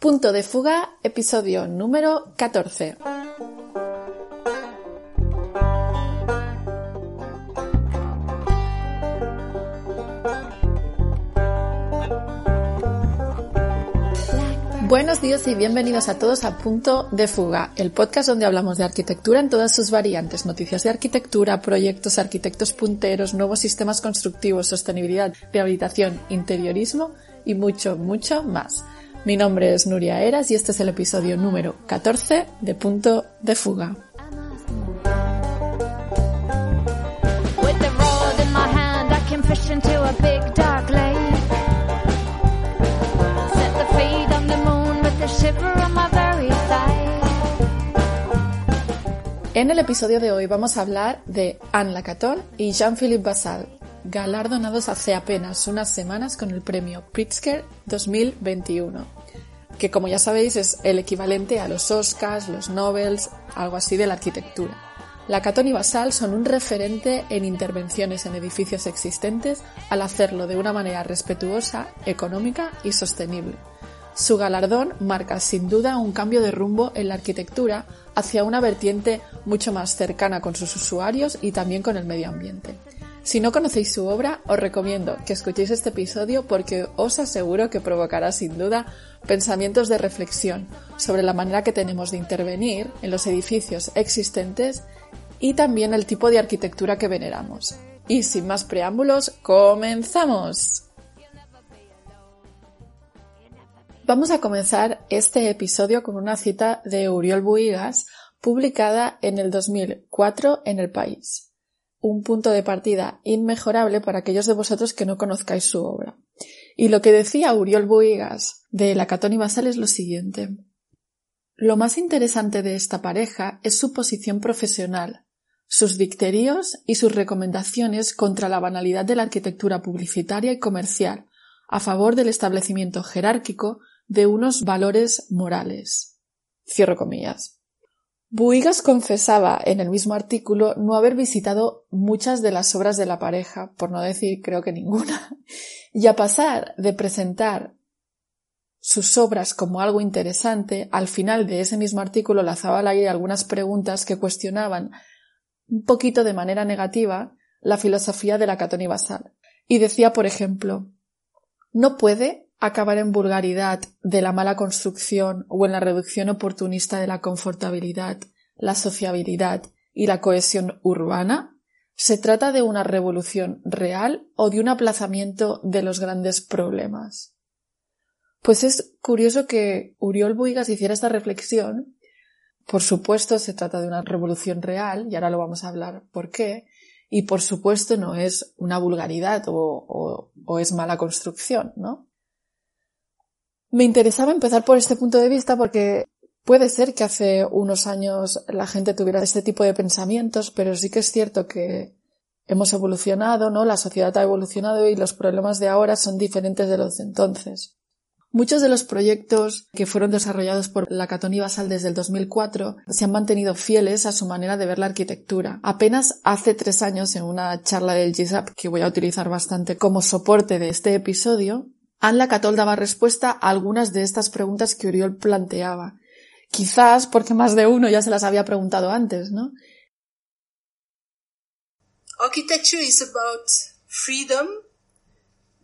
Punto de fuga, episodio número 14. Buenos días y bienvenidos a todos a Punto de Fuga, el podcast donde hablamos de arquitectura en todas sus variantes, noticias de arquitectura, proyectos, arquitectos punteros, nuevos sistemas constructivos, sostenibilidad, rehabilitación, interiorismo y mucho, mucho más. Mi nombre es Nuria Eras y este es el episodio número 14 de Punto de Fuga. En el episodio de hoy vamos a hablar de Anne Lacaton y Jean-Philippe Basal, galardonados hace apenas unas semanas con el premio Pritzker 2021, que como ya sabéis es el equivalente a los Oscars, los Nobels, algo así de la arquitectura. Lacaton y Basal son un referente en intervenciones en edificios existentes al hacerlo de una manera respetuosa, económica y sostenible. Su galardón marca sin duda un cambio de rumbo en la arquitectura hacia una vertiente mucho más cercana con sus usuarios y también con el medio ambiente. Si no conocéis su obra, os recomiendo que escuchéis este episodio porque os aseguro que provocará sin duda pensamientos de reflexión sobre la manera que tenemos de intervenir en los edificios existentes y también el tipo de arquitectura que veneramos. Y sin más preámbulos, comenzamos. Vamos a comenzar este episodio con una cita de Uriol Buigas publicada en el 2004 en El País. Un punto de partida inmejorable para aquellos de vosotros que no conozcáis su obra. Y lo que decía Uriol Buigas de Lacatón y Basal es lo siguiente. Lo más interesante de esta pareja es su posición profesional, sus dicterios y sus recomendaciones contra la banalidad de la arquitectura publicitaria y comercial, a favor del establecimiento jerárquico de unos valores morales. Cierro comillas. Buigas confesaba en el mismo artículo no haber visitado muchas de las obras de la pareja, por no decir creo que ninguna, y a pasar de presentar sus obras como algo interesante, al final de ese mismo artículo lanzaba al aire algunas preguntas que cuestionaban un poquito de manera negativa la filosofía de la Catón y Basal. Y decía, por ejemplo, no puede acabar en vulgaridad de la mala construcción o en la reducción oportunista de la confortabilidad, la sociabilidad y la cohesión urbana? ¿Se trata de una revolución real o de un aplazamiento de los grandes problemas? Pues es curioso que Uriol Buigas hiciera esta reflexión. Por supuesto, se trata de una revolución real, y ahora lo vamos a hablar por qué, y por supuesto no es una vulgaridad o, o, o es mala construcción, ¿no? Me interesaba empezar por este punto de vista porque puede ser que hace unos años la gente tuviera este tipo de pensamientos, pero sí que es cierto que hemos evolucionado, ¿no? La sociedad ha evolucionado y los problemas de ahora son diferentes de los de entonces. Muchos de los proyectos que fueron desarrollados por Lacaton y Basal desde el 2004 se han mantenido fieles a su manera de ver la arquitectura. Apenas hace tres años, en una charla del GISAP que voy a utilizar bastante como soporte de este episodio, Anne Lacatol daba respuesta a algunas de estas preguntas que Uriol planteaba. Quizás porque más de uno ya se las había preguntado antes, ¿no? Architecture is about freedom,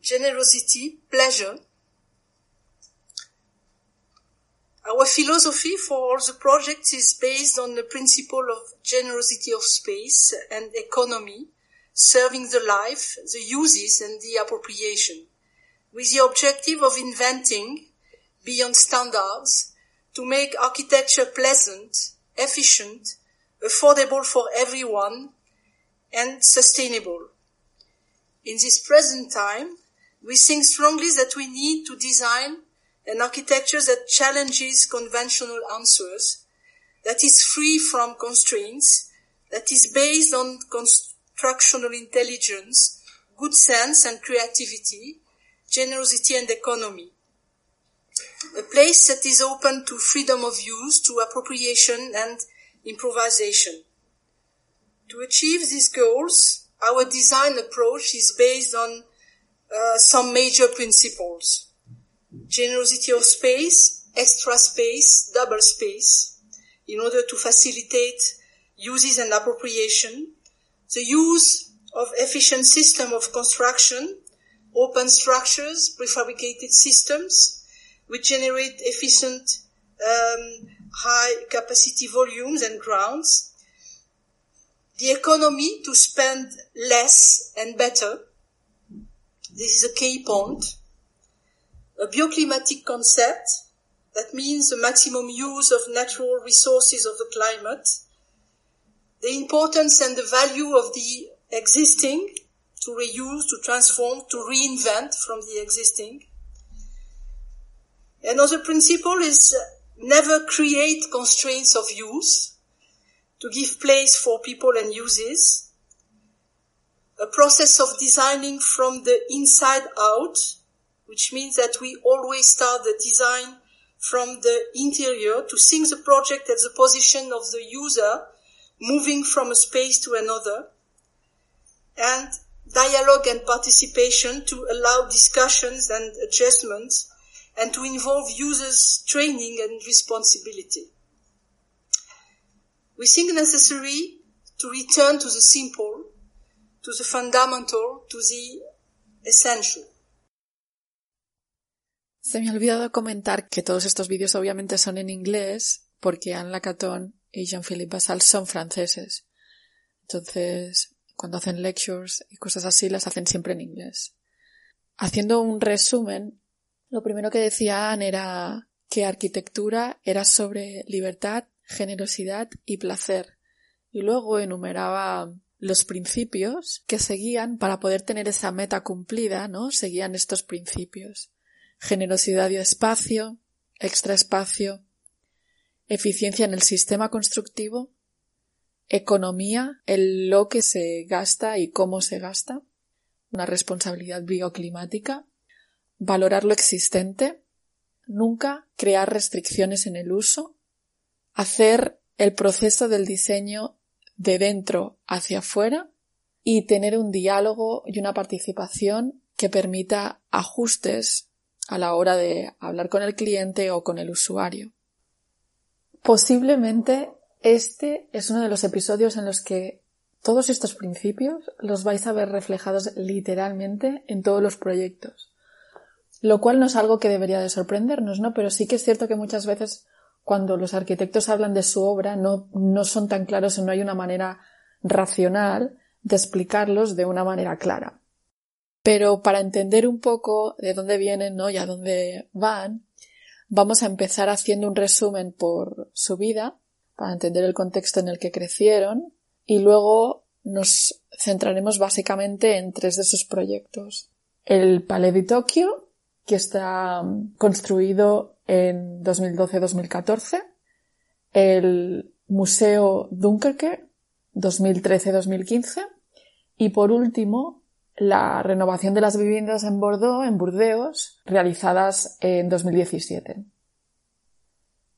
generosity, pleasure. Our philosophy for all the projects is based on the principle of generosity of space and economy, serving the life, the uses and the appropriation, with the objective of inventing beyond standards to make architecture pleasant, efficient, affordable for everyone, and sustainable. In this present time, we think strongly that we need to design an architecture that challenges conventional answers, that is free from constraints, that is based on constructional intelligence, good sense and creativity, generosity and economy. A place that is open to freedom of use, to appropriation and improvisation. To achieve these goals, our design approach is based on uh, some major principles. Generosity of space, extra space, double space, in order to facilitate uses and appropriation, the use of efficient system of construction, open structures, prefabricated systems, which generate efficient um, high capacity volumes and grounds, the economy to spend less and better. This is a key point. A bioclimatic concept that means the maximum use of natural resources of the climate, the importance and the value of the existing to reuse, to transform, to reinvent from the existing. Another principle is uh, never create constraints of use to give place for people and uses. A process of designing from the inside out, which means that we always start the design from the interior to think the project at the position of the user moving from a space to another and dialogue and participation to allow discussions and adjustments and to involve users training and responsibility. We think necessary to return to the simple, to the fundamental, to the essential. Se me ha olvidado comentar que todos estos vídeos obviamente son en inglés porque Anne Lacaton y Jean-Philippe Basal son franceses. Entonces, cuando hacen lectures y cosas así, las hacen siempre en inglés. Haciendo un resumen, lo primero que decía Anne era que arquitectura era sobre libertad, generosidad y placer. Y luego enumeraba los principios que seguían para poder tener esa meta cumplida, ¿no? Seguían estos principios. Generosidad y espacio, extra espacio, eficiencia en el sistema constructivo, economía, el lo que se gasta y cómo se gasta, una responsabilidad bioclimática, valorar lo existente, nunca crear restricciones en el uso, hacer el proceso del diseño de dentro hacia afuera y tener un diálogo y una participación que permita ajustes a la hora de hablar con el cliente o con el usuario. Posiblemente este es uno de los episodios en los que todos estos principios los vais a ver reflejados literalmente en todos los proyectos. Lo cual no es algo que debería de sorprendernos, ¿no? Pero sí que es cierto que muchas veces cuando los arquitectos hablan de su obra no, no son tan claros o no hay una manera racional de explicarlos de una manera clara. Pero para entender un poco de dónde vienen ¿no? y a dónde van, vamos a empezar haciendo un resumen por su vida, para entender el contexto en el que crecieron, y luego nos centraremos básicamente en tres de sus proyectos. El Palais de Tokio, que está construido en 2012-2014, el Museo Dunkerque 2013-2015 y por último la renovación de las viviendas en Bordeaux, en Burdeos, realizadas en 2017.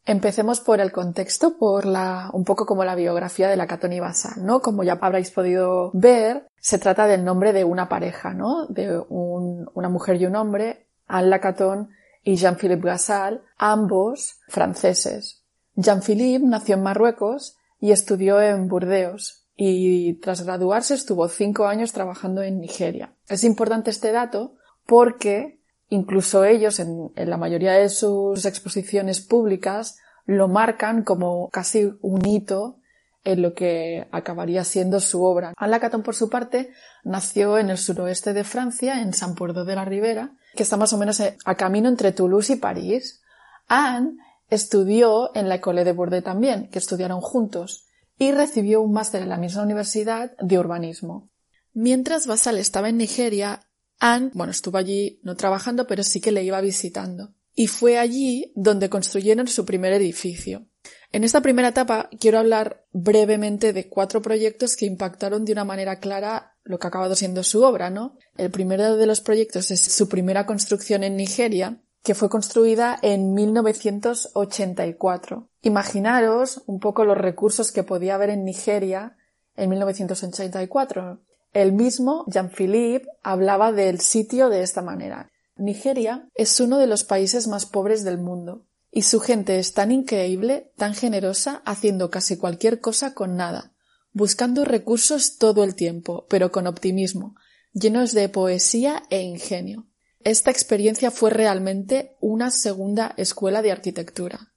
Empecemos por el contexto, por la, un poco como la biografía de la Catoni Basal, ¿no? Como ya habréis podido ver, se trata del nombre de una pareja, ¿no? De un, una mujer y un hombre, Anne Lacaton y Jean-Philippe Gassal, ambos franceses. Jean-Philippe nació en Marruecos y estudió en Burdeos y tras graduarse estuvo cinco años trabajando en Nigeria. Es importante este dato porque incluso ellos en, la mayoría de sus exposiciones públicas lo marcan como casi un hito en lo que acabaría siendo su obra. Anne Lacaton, por su parte, nació en el suroeste de Francia, en San Puerto de la Ribera, que está más o menos a camino entre Toulouse y París. Anne estudió en la École de Bordeaux también, que estudiaron juntos, y recibió un máster en la misma universidad de urbanismo. Mientras Basal estaba en Nigeria, Anne, bueno, estuvo allí no trabajando, pero sí que le iba visitando. y fue allí donde construyeron su primer edificio. En esta primera etapa quiero hablar brevemente de cuatro proyectos que impactaron de una manera clara lo que ha acabado siendo su obra, ¿no? El primero de los proyectos es su primera construcción en Nigeria, que fue construida en 1984. Imaginaros un poco los recursos que podía haber en Nigeria en 1984. El mismo Jean-Philippe hablaba del sitio de esta manera. Nigeria es uno de los países más pobres del mundo, y su gente es tan increíble, tan generosa, haciendo casi cualquier cosa con nada, buscando recursos todo el tiempo, pero con optimismo, llenos de poesía e ingenio. Esta experiencia fue realmente una segunda escuela de arquitectura.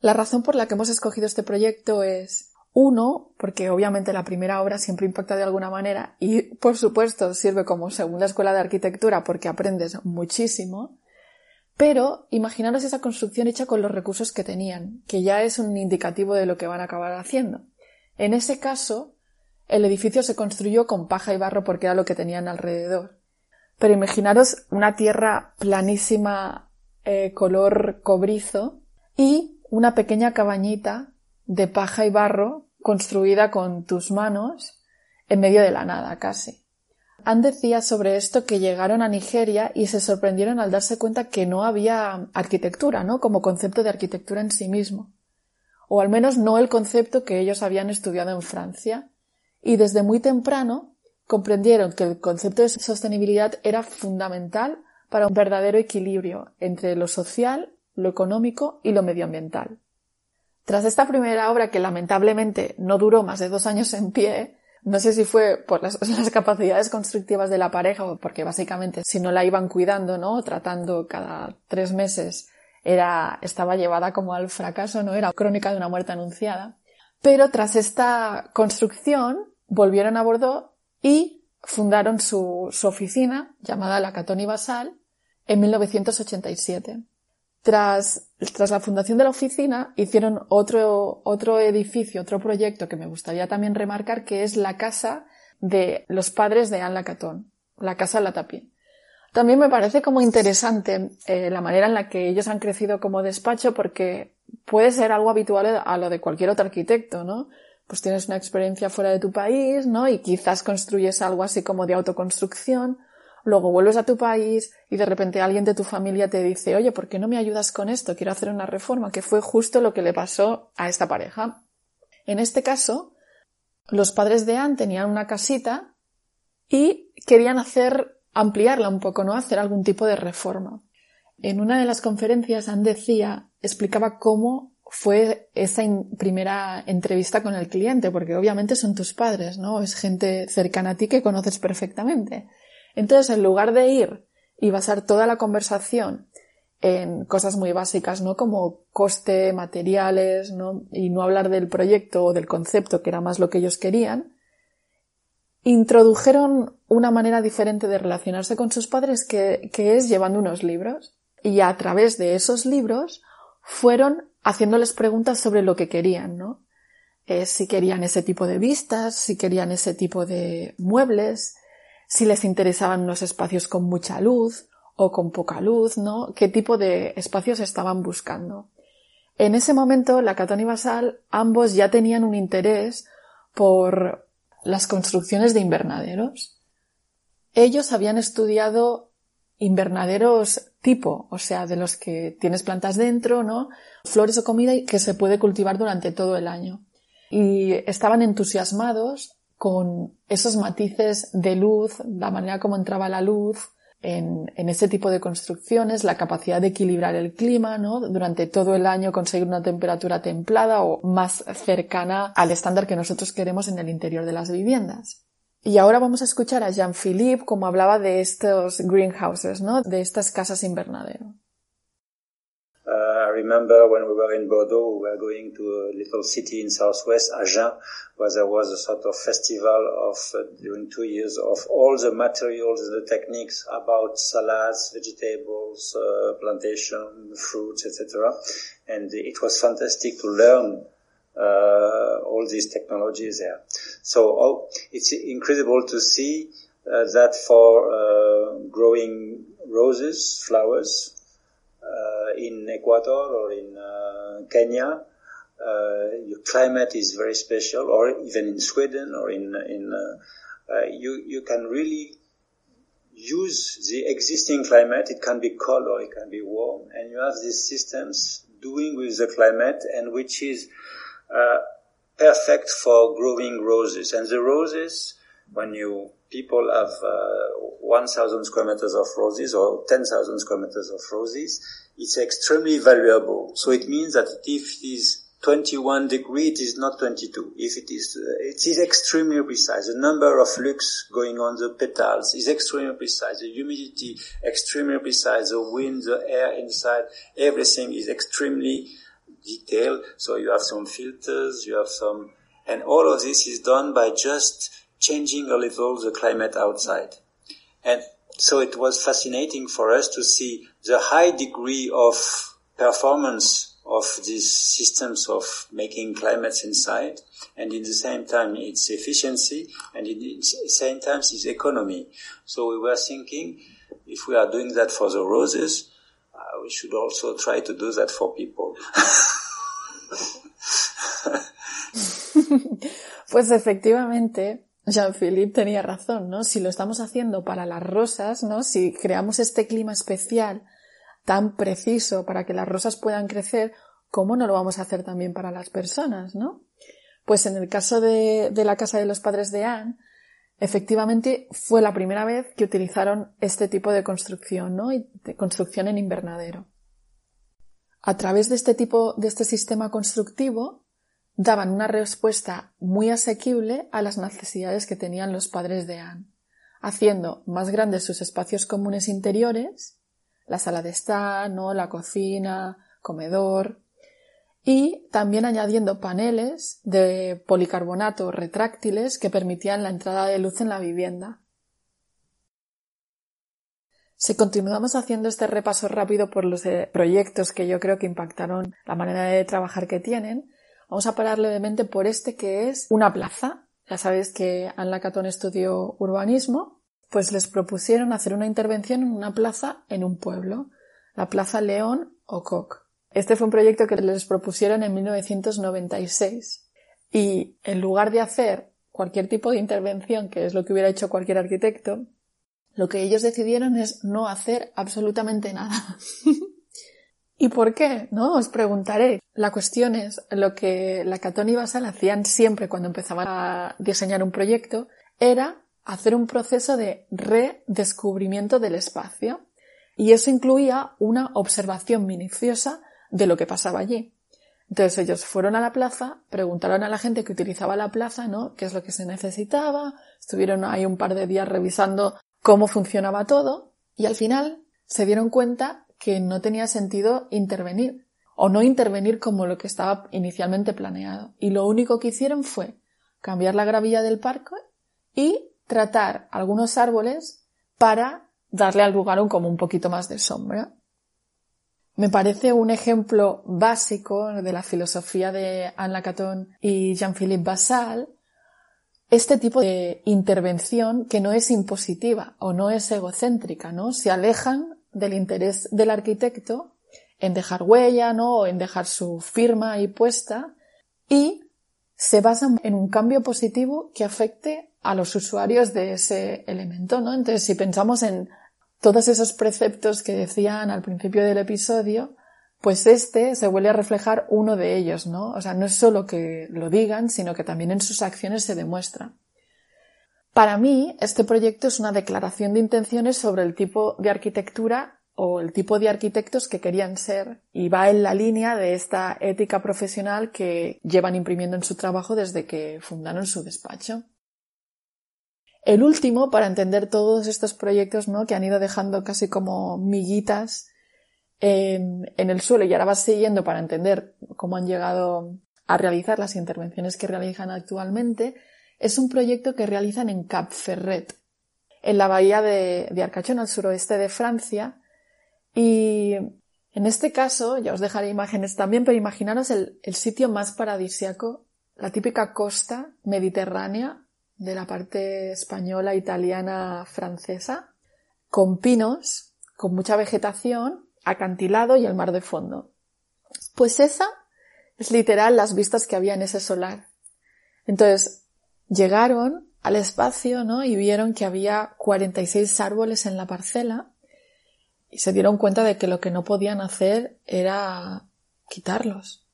La razón por la que hemos escogido este proyecto es uno, porque obviamente la primera obra siempre impacta de alguna manera y por supuesto sirve como segunda escuela de arquitectura porque aprendes muchísimo. Pero imaginaros esa construcción hecha con los recursos que tenían, que ya es un indicativo de lo que van a acabar haciendo. En ese caso, el edificio se construyó con paja y barro porque era lo que tenían alrededor. Pero imaginaros una tierra planísima eh, color cobrizo y una pequeña cabañita de paja y barro construida con tus manos en medio de la nada casi. Han decía sobre esto que llegaron a Nigeria y se sorprendieron al darse cuenta que no había arquitectura, ¿no? Como concepto de arquitectura en sí mismo. O al menos no el concepto que ellos habían estudiado en Francia. Y desde muy temprano comprendieron que el concepto de sostenibilidad era fundamental para un verdadero equilibrio entre lo social, lo económico y lo medioambiental. Tras esta primera obra, que lamentablemente no duró más de dos años en pie, no sé si fue por las, capacidades constructivas de la pareja o porque básicamente si no la iban cuidando, ¿no? Tratando cada tres meses, era, estaba llevada como al fracaso, ¿no? Era crónica de una muerte anunciada. Pero tras esta construcción, volvieron a Bordeaux y fundaron su, oficina, llamada la Catoni Basal, en 1987. Tras, tras la fundación de la oficina hicieron otro, otro edificio, otro proyecto que me gustaría también remarcar, que es la casa de los padres de Anne Lacaton, la casa Latapie. También me parece como interesante eh, la manera en la que ellos han crecido como despacho porque puede ser algo habitual a lo de cualquier otro arquitecto, ¿no? Pues tienes una experiencia fuera de tu país, ¿no? Y quizás construyes algo así como de autoconstrucción luego vuelves a tu país y de repente alguien de tu familia te dice, oye, ¿por qué no me ayudas con esto? Quiero hacer una reforma, que fue justo lo que le pasó a esta pareja. En este caso, los padres de Anne tenían una casita y querían hacer, ampliarla un poco, ¿no? Hacer algún tipo de reforma. En una de las conferencias, Anne decía, explicaba cómo fue esa primera entrevista con el cliente, porque obviamente son tus padres, ¿no? Es gente cercana a ti que conoces perfectamente. Entonces, en lugar de ir y basar toda la conversación en cosas muy básicas, ¿no? Como coste, materiales, ¿no? Y no hablar del proyecto o del concepto, que era más lo que ellos querían, introdujeron una manera diferente de relacionarse con sus padres que, es llevando unos libros. Y a través de esos libros fueron haciéndoles preguntas sobre lo que querían, ¿no? Eh, si querían ese tipo de vistas, si querían ese tipo de muebles, si les interesaban unos espacios con mucha luz o con poca luz, ¿no? ¿Qué tipo de espacios estaban buscando? En ese momento, la Catón y Basal, ambos ya tenían un interés por las construcciones de invernaderos. Ellos habían estudiado invernaderos tipo, o sea, de los que tienes plantas dentro, ¿no? Flores o comida que se puede cultivar durante todo el año. Y estaban entusiasmados con esos matices de luz, la manera como entraba la luz en, ese tipo de construcciones, la capacidad de equilibrar el clima, ¿no? Durante todo el año conseguir una temperatura templada o más cercana al estándar que nosotros queremos en el interior de las viviendas. Y ahora vamos a escuchar a Jean-Philippe como hablaba de estos greenhouses, ¿no? De estas casas invernadero. Uh, I remember when we were in Bordeaux, we were going to a little city in southwest, Agen, where there was a sort of festival of uh, during two years of all the materials and the techniques about salads, vegetables, uh, plantation, fruits, etc. And it was fantastic to learn uh, all these technologies there. So oh, it's incredible to see uh, that for uh, growing roses, flowers, in Ecuador or in uh, Kenya, uh, your climate is very special, or even in Sweden or in in uh, uh, you you can really use the existing climate. It can be cold or it can be warm, and you have these systems doing with the climate, and which is uh, perfect for growing roses. And the roses, when you people have uh, 1,000 square meters of roses or 10,000 square meters of roses, it's extremely valuable. So it means that if it is 21 degree, it is not 22. If it is, uh, it is extremely precise. The number of lux going on the petals is extremely precise. The humidity extremely precise. The wind, the air inside, everything is extremely detailed. So you have some filters, you have some, and all of this is done by just changing a little the climate outside. And so it was fascinating for us to see the high degree of performance of these systems of making climates inside, and in the same time its efficiency, and in the same time its economy. So we were thinking, if we are doing that for the roses, uh, we should also try to do that for people. pues efectivamente, Jean-Philippe tenía razón, ¿no? Si lo estamos haciendo para las rosas, ¿no? Si creamos este clima especial tan preciso para que las rosas puedan crecer, ¿cómo no lo vamos a hacer también para las personas, no? Pues en el caso de, de la casa de los padres de Anne, efectivamente fue la primera vez que utilizaron este tipo de construcción, ¿no? de construcción en invernadero. A través de este tipo, de este sistema constructivo, daban una respuesta muy asequible a las necesidades que tenían los padres de Anne, haciendo más grandes sus espacios comunes interiores, la sala de estar, ¿no? la cocina, comedor, y también añadiendo paneles de policarbonato retráctiles que permitían la entrada de luz en la vivienda. Si continuamos haciendo este repaso rápido por los eh, proyectos que yo creo que impactaron la manera de trabajar que tienen, Vamos a parar levemente por este que es una plaza. Ya sabéis que Anne Lacatón estudió urbanismo, pues les propusieron hacer una intervención en una plaza en un pueblo, la Plaza León o Coq. Este fue un proyecto que les propusieron en 1996 y en lugar de hacer cualquier tipo de intervención, que es lo que hubiera hecho cualquier arquitecto, lo que ellos decidieron es no hacer absolutamente nada. ¿Y por qué? ¿No? Os preguntaré. La cuestión es lo que la Catón y Basal hacían siempre cuando empezaban a diseñar un proyecto era hacer un proceso de redescubrimiento del espacio. Y eso incluía una observación minuciosa de lo que pasaba allí. Entonces ellos fueron a la plaza, preguntaron a la gente que utilizaba la plaza, ¿no? ¿Qué es lo que se necesitaba? Estuvieron ahí un par de días revisando cómo funcionaba todo y al final se dieron cuenta que no tenía sentido intervenir o no intervenir como lo que estaba inicialmente planeado. Y lo único que hicieron fue cambiar la gravilla del parque y tratar algunos árboles para darle al lugar un, como un poquito más de sombra. Me parece un ejemplo básico de la filosofía de Anne Lacaton y Jean-Philippe Basal este tipo de intervención que no es impositiva o no es egocéntrica, ¿no? Se alejan del interés del arquitecto en dejar huella, ¿no? O en dejar su firma ahí puesta y se basan en un cambio positivo que afecte a los usuarios de ese elemento, ¿no? Entonces, si pensamos en todos esos preceptos que decían al principio del episodio, pues este se vuelve a reflejar uno de ellos, ¿no? O sea, no es solo que lo digan, sino que también en sus acciones se demuestra. Para mí, este proyecto es una declaración de intenciones sobre el tipo de arquitectura o el tipo de arquitectos que querían ser y va en la línea de esta ética profesional que llevan imprimiendo en su trabajo desde que fundaron su despacho. El último, para entender todos estos proyectos ¿no? que han ido dejando casi como miguitas en, el suelo y ahora vas siguiendo para entender cómo han llegado a realizar las intervenciones que realizan actualmente, es un proyecto que realizan en Cap Ferret, en la bahía de, de Arcachon, al suroeste de Francia. Y en este caso, ya os dejaré imágenes también, pero imaginaros el, el sitio más paradisiaco, la típica costa mediterránea de la parte española, italiana, francesa, con pinos, con mucha vegetación acantilado y el mar de fondo. Pues esa es literal las vistas que había en ese solar. Entonces, llegaron al espacio, ¿no? Y vieron que había 46 árboles en la parcela y se dieron cuenta de que lo que no podían hacer era quitarlos.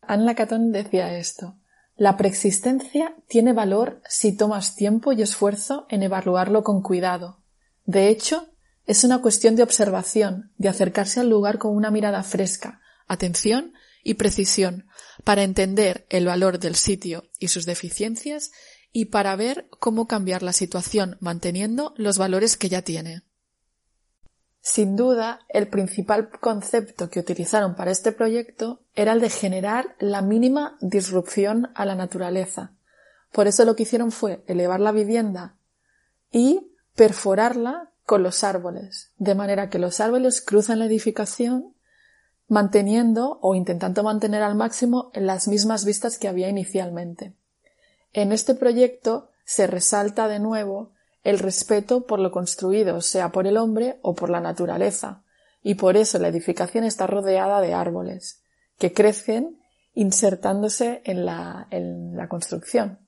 Anne Lacaton decía esto. La preexistencia tiene valor si tomas tiempo y esfuerzo en evaluarlo con cuidado. De hecho, es una cuestión de observación, de acercarse al lugar con una mirada fresca, atención y precisión, para entender el valor del sitio y sus deficiencias y para ver cómo cambiar la situación manteniendo los valores que ya tiene. Sin duda, el principal concepto que utilizaron para este proyecto era el de generar la mínima disrupción a la naturaleza. Por eso lo que hicieron fue elevar la vivienda y perforarla con los árboles, de manera que los árboles cruzan la edificación manteniendo o intentando mantener al máximo las mismas vistas que había inicialmente. En este proyecto se resalta de nuevo el respeto por lo construido, sea por el hombre o por la naturaleza, y por eso la edificación está rodeada de árboles, que crecen insertándose en la, en la construcción.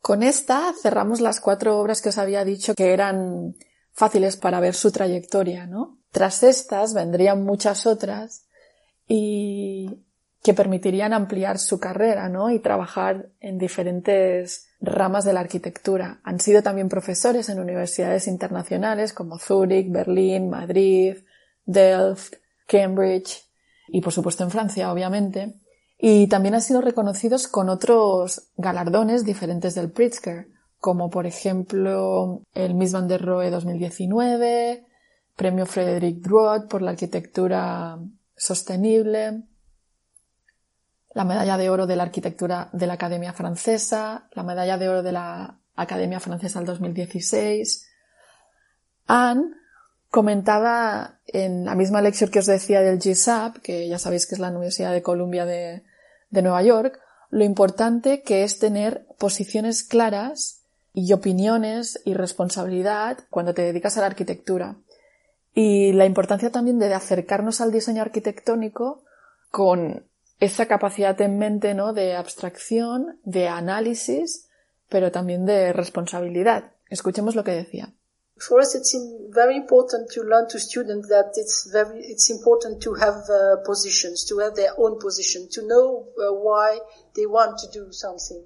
Con esta cerramos las cuatro obras que os había dicho que eran fáciles para ver su trayectoria, ¿no? Tras estas vendrían muchas otras y que permitirían ampliar su carrera, ¿no? Y trabajar en diferentes ramas de la arquitectura. Han sido también profesores en universidades internacionales como Zúrich, Berlín, Madrid, Delft, Cambridge y por supuesto en Francia, obviamente. Y también han sido reconocidos con otros galardones diferentes del Pritzker, como por ejemplo el Miss Van der Rohe 2019, Premio Frederick Druot por la arquitectura sostenible, la medalla de oro de la arquitectura de la Academia Francesa, la medalla de oro de la Academia Francesa del 2016. Anne comentaba en la misma lección que os decía del GSAP, que ya sabéis que es la Universidad de Columbia de, de Nueva York, lo importante que es tener posiciones claras y opiniones y responsabilidad cuando te dedicas a la arquitectura. Y la importancia también de acercarnos al diseño arquitectónico con esa capacidad en mente, ¿no? De abstracción, de análisis, pero también de responsabilidad. Escuchemos lo que decía. For us, it's very important to learn to students that it's very, it's important to have uh, positions, to have their own position, to know uh, why they want to do something,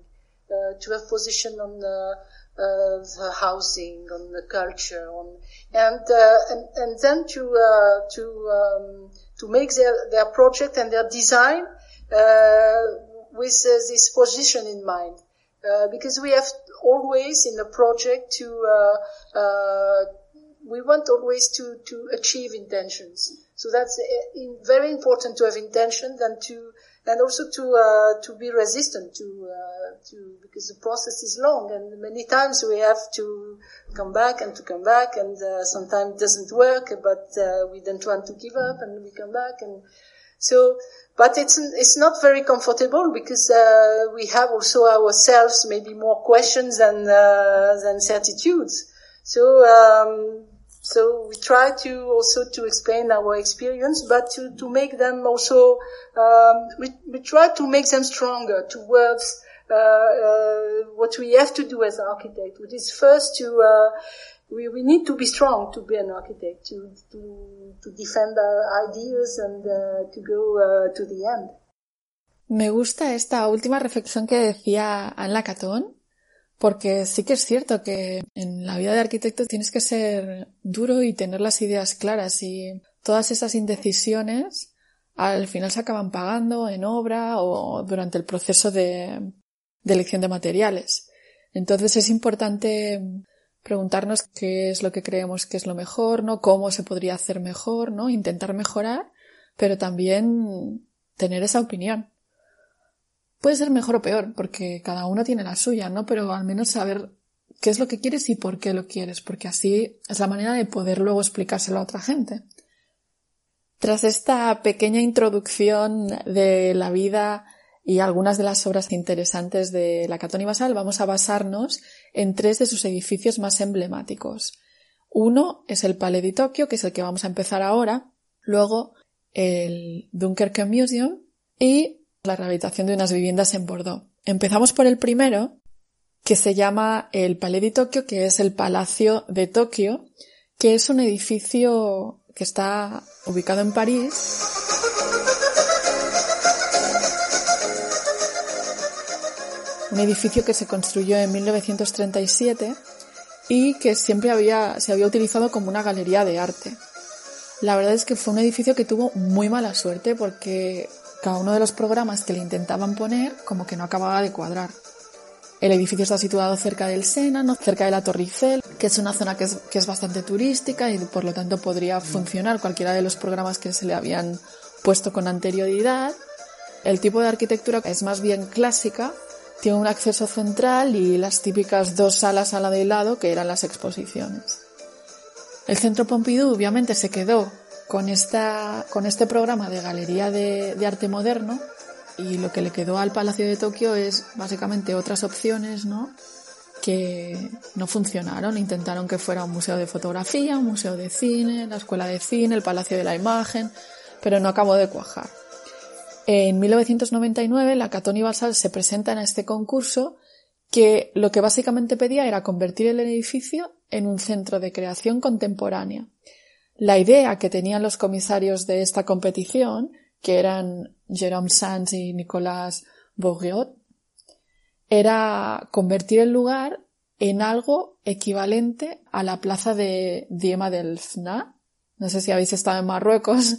uh, to have position on the, uh, the housing, on the culture, on, and, uh, and, and then to, uh, to, um, to make their, their project and their design with uh, this position in mind. Uh, because we have always in the project to, we want always to, to achieve intentions. So that's very important to have intentions and to, and also to, uh, to be resistant to, uh, to, because the process is long and many times we have to come back and to come back and, uh, sometimes it doesn't work, but, we don't want to give up and we come back and so, but it's it's not very comfortable because uh, we have also ourselves maybe more questions than uh, than certitudes. So um, so we try to also to explain our experience, but to to make them also um, we we try to make them stronger towards. Uh, uh, what we have to do as architect, which is first to uh, we, we need to be strong to be an architect, to, to, to defend our ideas and uh, to go uh, to the end. Me gusta esta última reflexión que decía Anne Lacatón, porque sí que es cierto que en la vida de arquitecto tienes que ser duro y tener las ideas claras y todas esas indecisiones al final se acaban pagando en obra o durante el proceso de, de elección de materiales. Entonces es importante preguntarnos qué es lo que creemos que es lo mejor, ¿no? Cómo se podría hacer mejor, ¿no? Intentar mejorar, pero también tener esa opinión. Puede ser mejor o peor, porque cada uno tiene la suya, ¿no? Pero al menos saber qué es lo que quieres y por qué lo quieres, porque así es la manera de poder luego explicárselo a otra gente. Tras esta pequeña introducción de la vida y algunas de las obras interesantes de la Catón y Basal, vamos a basarnos en tres de sus edificios más emblemáticos. Uno es el Palais de Tokio, que es el que vamos a empezar ahora, luego el Dunkerque Museum y la rehabilitación de unas viviendas en Bordeaux. Empezamos por el primero, que se llama el Palais de Tokio, que es el Palacio de Tokio, que es un edificio que está ubicado en París. Un edificio que se construyó en 1937 y que siempre había, se había utilizado como una galería de arte. La verdad es que fue un edificio que tuvo muy mala suerte porque cada uno de los programas que le intentaban poner como que no acababa de cuadrar. El edificio está situado cerca del Sena, ¿no? cerca de la Torre Eiffel, que es una zona que es, que es bastante turística y por lo tanto podría funcionar cualquiera de los programas que se le habían puesto con anterioridad. El tipo de arquitectura es más bien clásica, tiene un acceso central y las típicas dos salas a la de lado que eran las exposiciones. El Centro Pompidou obviamente se quedó con, esta, con este programa de galería de, arte moderno y lo que le quedó al Palacio de Tokio es básicamente otras opciones, ¿no? que no funcionaron. Intentaron que fuera un museo de fotografía, un museo de cine, la escuela de cine, el Palacio de la Imagen, pero no acabó de cuajar. En 1999 la Catoni Basal se presenta en este concurso que lo que básicamente pedía era convertir el edificio en un centro de creación contemporánea. La idea que tenían los comisarios de esta competición, que eran Jérôme Sanz y Nicolas Bourriot, era convertir el lugar en algo equivalente a la plaza de Diema del Fna. No sé si habéis estado en Marruecos,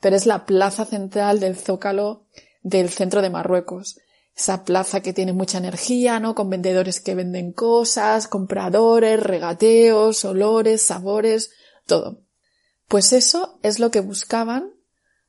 pero es la plaza central del Zócalo del centro de Marruecos. Esa plaza que tiene mucha energía, ¿no? Con vendedores que venden cosas, compradores, regateos, olores, sabores, todo. Pues eso es lo que buscaban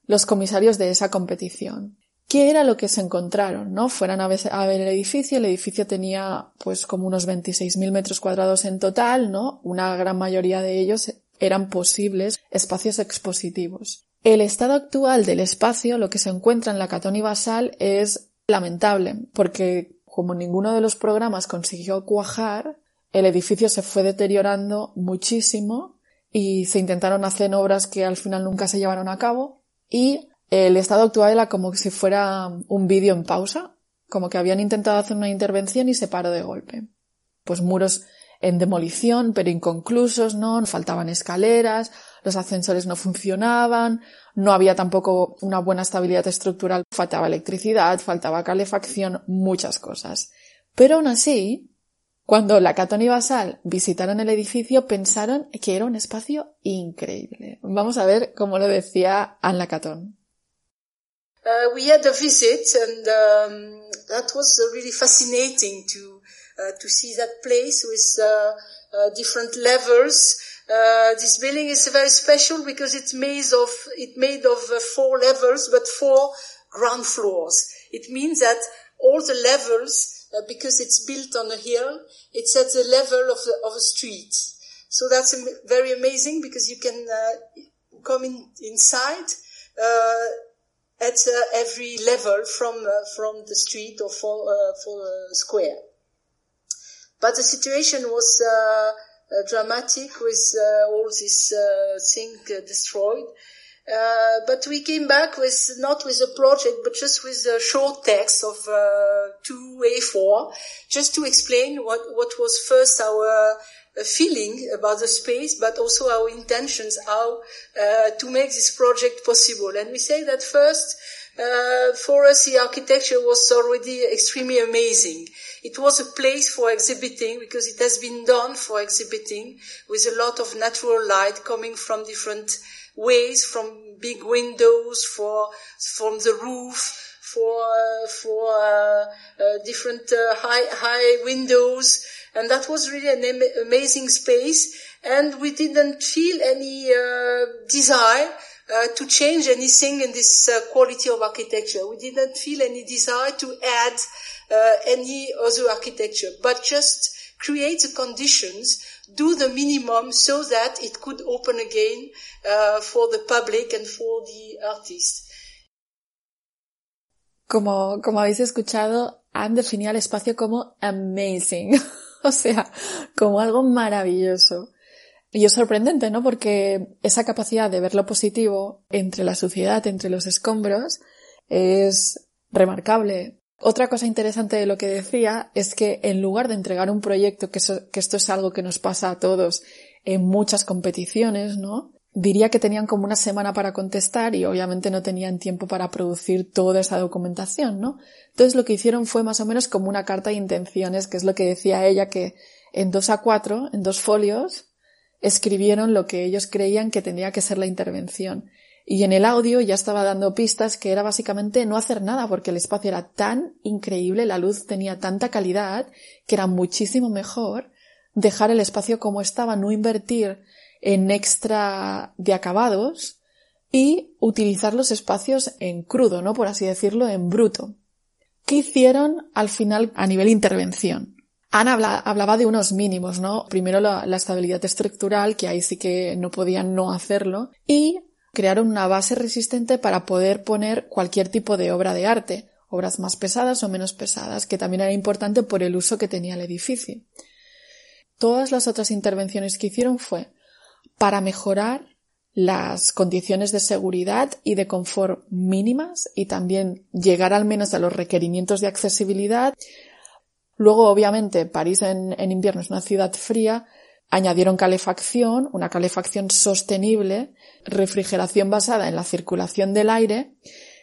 los comisarios de esa competición. ¿Qué era lo que se encontraron? ¿No? Fueran a ver, el edificio, el edificio tenía pues como unos 26.000 metros cuadrados en total, ¿no? Una gran mayoría de ellos eran posibles espacios expositivos. El estado actual del espacio, lo que se encuentra en la Catoni Basal, es lamentable, porque como ninguno de los programas consiguió cuajar, el edificio se fue deteriorando muchísimo y se intentaron hacer obras que al final nunca se llevaron a cabo y el estado actual era como si fuera un vídeo en pausa, como que habían intentado hacer una intervención y se paró de golpe. Pues muros en demolición, pero inconclusos, ¿no? Faltaban escaleras, los ascensores no funcionaban, no había tampoco una buena estabilidad estructural, faltaba electricidad, faltaba calefacción, muchas cosas. Pero aún así, cuando Lacaton y Basal visitaron el edificio, pensaron que era un espacio increíble. Vamos a ver cómo lo decía Anne Lacaton. Uh, we had a visit and um, that was uh, really fascinating to uh, to see that place with uh, different levels. Uh, this building is very special because it's made of it made of four levels, but four ground floors. It means that all the levels, because it's built on a hill, it's at the level of the of a street. So that's very amazing because you can come in, inside at uh, every level from uh, from the street or for uh, for a square. But the situation was dramatic with all this thing destroyed. Uh, but we came back with not with a project, but just with a short text of uh, two A4, just to explain what what was first our a feeling about the space, but also our intentions, how uh, to make this project possible. And we say that first, uh, for us, the architecture was already extremely amazing. It was a place for exhibiting because it has been done for exhibiting with a lot of natural light coming from different ways, from big windows, for from the roof, for uh, for uh, uh, different uh, high high windows, and that was really an am- amazing space. And we didn't feel any uh, desire uh, to change anything in this uh, quality of architecture. We didn't feel any desire to add uh, any other architecture, but just create the conditions, do the minimum so that it could open again uh, for the public and for the artists. Como, como habéis escuchado, han definido el espacio como amazing. o sea, como algo maravilloso. Y es sorprendente, ¿no? Porque esa capacidad de ver lo positivo entre la suciedad, entre los escombros, es remarcable. Otra cosa interesante de lo que decía es que en lugar de entregar un proyecto, que, que esto es algo que nos pasa a todos en muchas competiciones, ¿no? Diría que tenían como una semana para contestar y obviamente no tenían tiempo para producir toda esa documentación, ¿no? Entonces lo que hicieron fue más o menos como una carta de intenciones, que es lo que decía ella, que en dos a cuatro, en dos folios, escribieron lo que ellos creían que tenía que ser la intervención. Y en el audio ya estaba dando pistas que era básicamente no hacer nada porque el espacio era tan increíble, la luz tenía tanta calidad que era muchísimo mejor dejar el espacio como estaba, no invertir en extra de acabados y utilizar los espacios en crudo, ¿no? Por así decirlo, en bruto. ¿Qué hicieron al final a nivel intervención? Ana hablaba de unos mínimos, ¿no? Primero la, estabilidad estructural, que ahí sí que no podían no hacerlo, y crearon una base resistente para poder poner cualquier tipo de obra de arte, obras más pesadas o menos pesadas, que también era importante por el uso que tenía el edificio. Todas las otras intervenciones que hicieron fue para mejorar las condiciones de seguridad y de confort mínimas y también llegar al menos a los requerimientos de accesibilidad. Luego, obviamente, París en, invierno es una ciudad fría, añadieron calefacción, una calefacción sostenible, refrigeración basada en la circulación del aire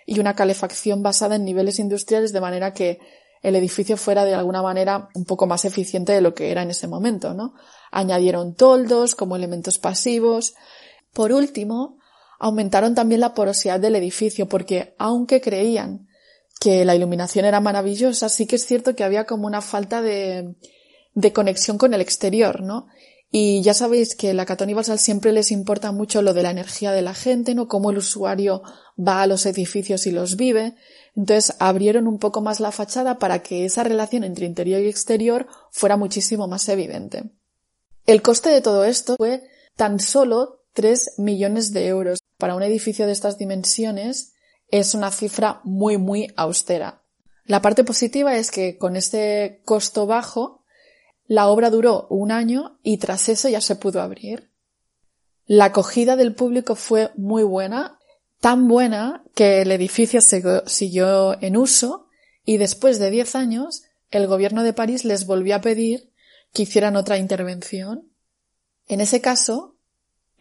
y una calefacción basada en niveles industriales de manera que el edificio fuera de alguna manera un poco más eficiente de lo que era en ese momento, ¿no? Añadieron toldos como elementos pasivos. Por último, aumentaron también la porosidad del edificio porque aunque creían que la iluminación era maravillosa, sí que es cierto que había como una falta de, conexión con el exterior, ¿no? Y ya sabéis que la Catón Basal siempre les importa mucho lo de la energía de la gente, ¿no? Cómo el usuario va a los edificios y los vive. Entonces abrieron un poco más la fachada para que esa relación entre interior y exterior fuera muchísimo más evidente. El coste de todo esto fue tan solo 3 millones de euros. Para un edificio de estas dimensiones es una cifra muy, muy austera. La parte positiva es que con este costo bajo la obra duró un año y tras eso ya se pudo abrir. La acogida del público fue muy buena, tan buena que el edificio siguió en uso y después de diez años el gobierno de París les volvió a pedir que hicieran otra intervención. En ese caso,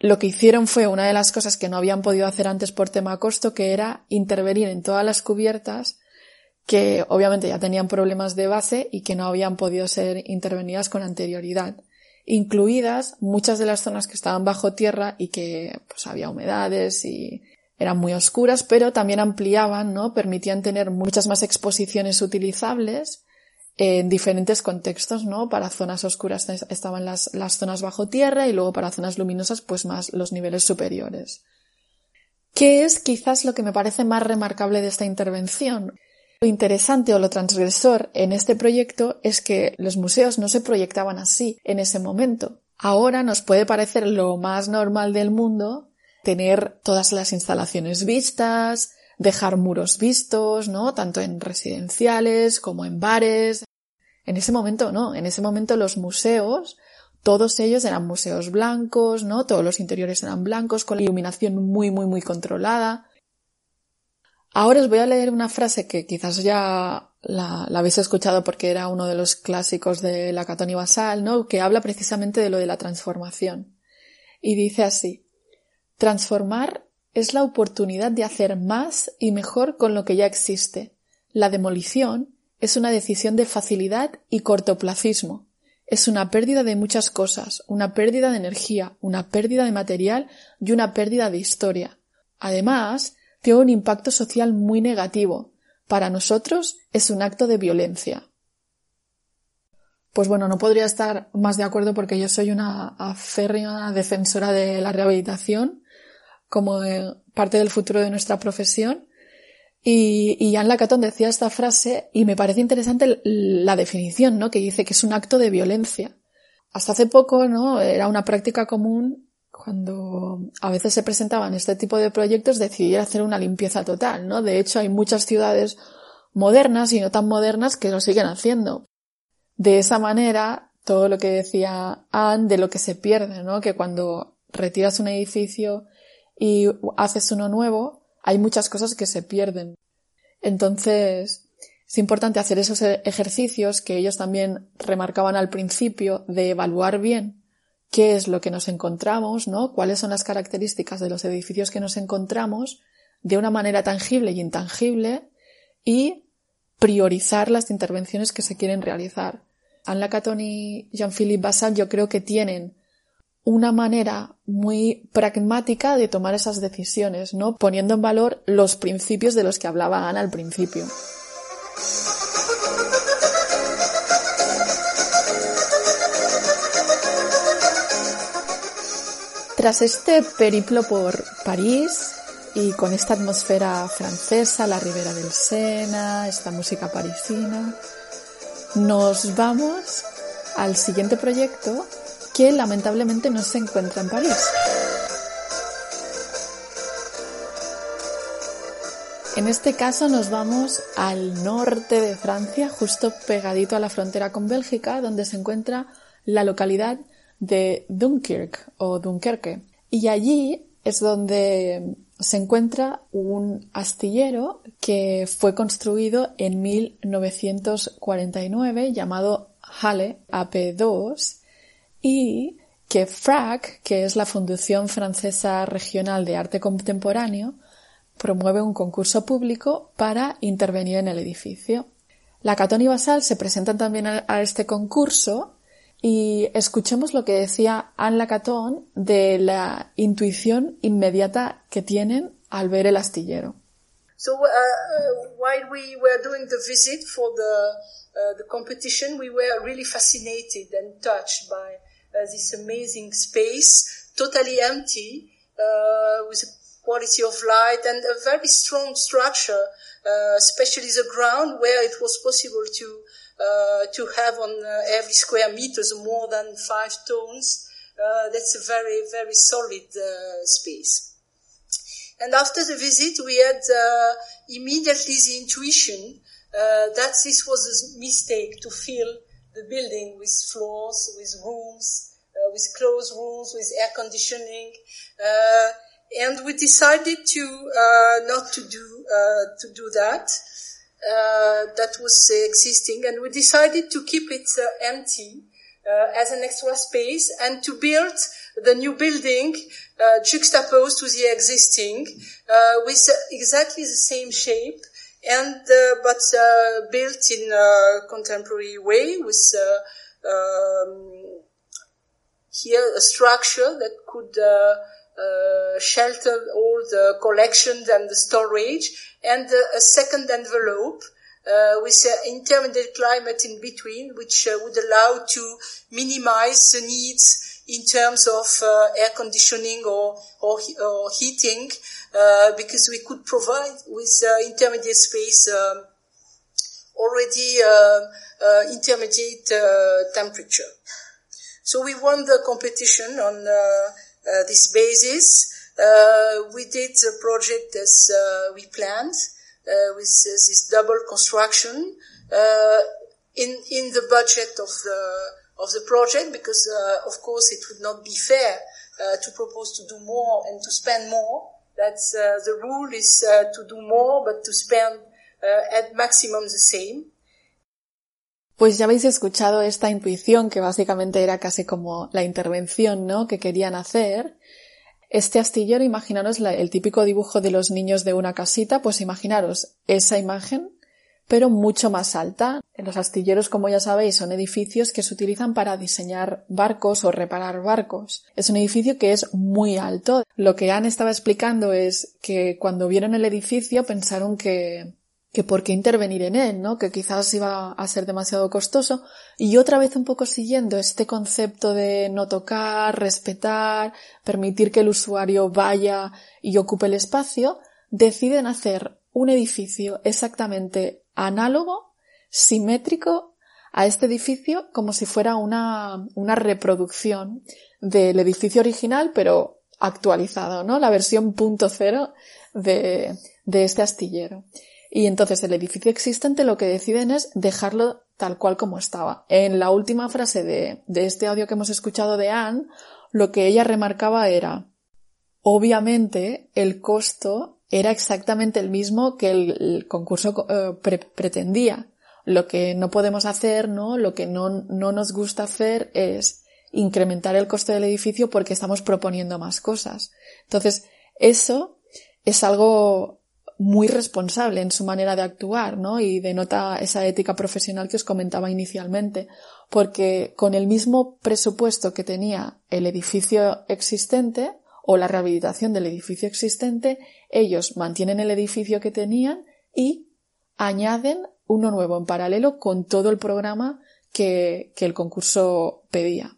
lo que hicieron fue una de las cosas que no habían podido hacer antes por tema costo, que era intervenir en todas las cubiertas que obviamente ya tenían problemas de base y que no habían podido ser intervenidas con anterioridad, incluidas muchas de las zonas que estaban bajo tierra y que pues había humedades y eran muy oscuras, pero también ampliaban, ¿no? Permitían tener muchas más exposiciones utilizables en diferentes contextos, ¿no? Para zonas oscuras estaban las, las zonas bajo tierra y luego para zonas luminosas pues más los niveles superiores. ¿Qué es quizás lo que me parece más remarcable de esta intervención? Lo interesante o lo transgresor en este proyecto es que los museos no se proyectaban así en ese momento. Ahora nos puede parecer lo más normal del mundo tener todas las instalaciones vistas, dejar muros vistos, ¿no? Tanto en residenciales como en bares. En ese momento no, en ese momento los museos, todos ellos eran museos blancos, ¿no? Todos los interiores eran blancos, con la iluminación muy, muy, muy controlada. Ahora os voy a leer una frase que quizás ya la, habéis escuchado porque era uno de los clásicos de la Catoni Basal, ¿no? Que habla precisamente de lo de la transformación. Y dice así, transformar es la oportunidad de hacer más y mejor con lo que ya existe. La demolición es una decisión de facilidad y cortoplacismo. Es una pérdida de muchas cosas, una pérdida de energía, una pérdida de material y una pérdida de historia. Además, tiene un impacto social muy negativo. Para nosotros es un acto de violencia. Pues bueno, no podría estar más de acuerdo porque yo soy una aférrima defensora de la rehabilitación como parte del futuro de nuestra profesión. Y, y Jan Lacaton decía esta frase y me parece interesante la definición, ¿no? Que dice que es un acto de violencia. Hasta hace poco, ¿no? Era una práctica común cuando a veces se presentaban este tipo de proyectos, decidir hacer una limpieza total, ¿no? De hecho, hay muchas ciudades modernas y no tan modernas que lo siguen haciendo. De esa manera, todo lo que decía Anne de lo que se pierde, ¿no? Que cuando retiras un edificio y haces uno nuevo, hay muchas cosas que se pierden. Entonces, es importante hacer esos e-, ejercicios que ellos también remarcaban al principio de evaluar bien qué es lo que nos encontramos, ¿no? Cuáles son las características de los edificios que nos encontramos de una manera tangible y intangible y priorizar las intervenciones que se quieren realizar. Anne Lacaton y Jean-Philippe Basal yo creo que tienen una manera muy pragmática de tomar esas decisiones, ¿no? Poniendo en valor los principios de los que hablaba Ana al principio. Tras este periplo por París y con esta atmósfera francesa, la ribera del Sena, esta música parisina, nos vamos al siguiente proyecto que lamentablemente no se encuentra en París. En este caso nos vamos al norte de Francia, justo pegadito a la frontera con Bélgica, donde se encuentra la localidad de Dunkirk o Dunkerque. Y allí es donde se encuentra un astillero que fue construido en 1949 llamado Halle AP2 y que FRAC, que es la Fundación Francesa Regional de Arte Contemporáneo, promueve un concurso público para intervenir en el edificio. La Catón y Basal se presentan también a este concurso y escuchemos lo que decía Anne Lacaton de la intuición inmediata que tienen al ver el astillero. So uh, while we were doing the visit for the uh, the competition, we were really fascinated and touched by this amazing space, totally empty, uh, with quality of light and a very strong structure, uh, especially the ground where it was possible to uh, to have on uh, every square meters more than five tons. Uh, that's a very very solid uh, space. And after the visit, we had uh, immediately the intuition that this was a mistake to fill the building with floors, with rooms, with closed rooms, with air conditioning and we decided to uh, not to do uh, to do that. Uh, that was existing, and we decided to keep it empty as an extra space and to build the new building uh, juxtaposed to the existing uh, with exactly the same shape and uh, but built in a contemporary way with um, here a structure that could uh, shelter all the collections and the storage, and uh, a second envelope uh, with an intermediate climate in between, which uh, would allow to minimize the needs in terms of uh, air conditioning or, or, or heating, uh, Uh, because we could provide with uh, intermediate space um, already um, uh, intermediate temperature. So we won the competition on uh, this basis. Uh, we did the project as uh, we planned with this double construction in in the budget of the of the project because of course it would not be fair to propose to do more and to spend more. That's the rule is to do more but to spend at maximum the same. Pues ya habéis escuchado esta intuición que básicamente era casi como la intervención, ¿no? Que querían hacer. Este astillero, imaginaros el típico dibujo de los niños de una casita, pues imaginaros esa imagen, pero mucho más alta. Los astilleros, como ya sabéis, son edificios que se utilizan para diseñar barcos o reparar barcos. Es un edificio que es muy alto. Lo que Anne estaba explicando es que cuando vieron el edificio pensaron que que por qué intervenir en él, ¿no? Que quizás iba a ser demasiado costoso. Y otra vez un poco siguiendo este concepto de no tocar, respetar, permitir que el usuario vaya y ocupe el espacio, deciden hacer un edificio exactamente análogo, simétrico a este edificio como si fuera una, una reproducción del edificio original, pero actualizado, ¿no? La versión punto cero de, de este astillero. Y entonces el edificio existente lo que deciden es dejarlo tal cual como estaba. En la última frase de, de este audio que hemos escuchado de Anne, lo que ella remarcaba era, obviamente el costo era exactamente el mismo que el, concurso eh, pre pretendía. Lo que no podemos hacer, ¿no? Lo que no, no nos gusta hacer es incrementar el coste del edificio porque estamos proponiendo más cosas. Entonces, eso es algo muy responsable en su manera de actuar, ¿no? Y denota esa ética profesional que os comentaba inicialmente, porque con el mismo presupuesto que tenía el edificio existente o la rehabilitación del edificio existente, ellos mantienen el edificio que tenían y añaden uno nuevo en paralelo con todo el programa que, el concurso pedía.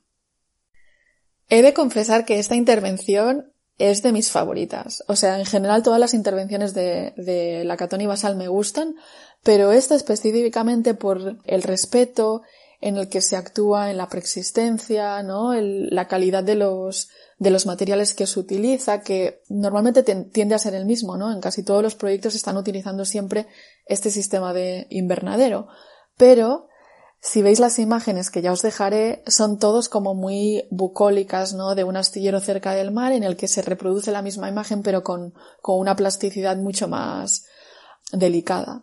He de confesar que esta intervención es de mis favoritas. O sea, en general todas las intervenciones de, de la Catoni Basal me gustan, pero esta específicamente por el respeto en el que se actúa en la preexistencia, ¿no? La calidad de los, de los materiales que se utiliza, que normalmente tiende a ser el mismo, ¿no? En casi todos los proyectos están utilizando siempre este sistema de invernadero. Pero si veis las imágenes que ya os dejaré, son todos como muy bucólicas, ¿no? De un astillero cerca del mar en el que se reproduce la misma imagen pero con, con una plasticidad mucho más delicada.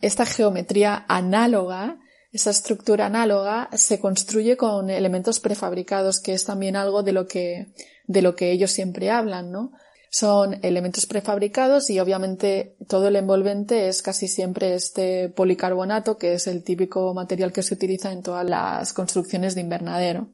Esta geometría análoga, esa estructura análoga, se construye con elementos prefabricados, que es también algo de lo que, de lo que ellos siempre hablan, ¿no? Son elementos prefabricados y obviamente todo el envolvente es casi siempre este policarbonato que es el típico material que se utiliza en todas las construcciones de invernadero.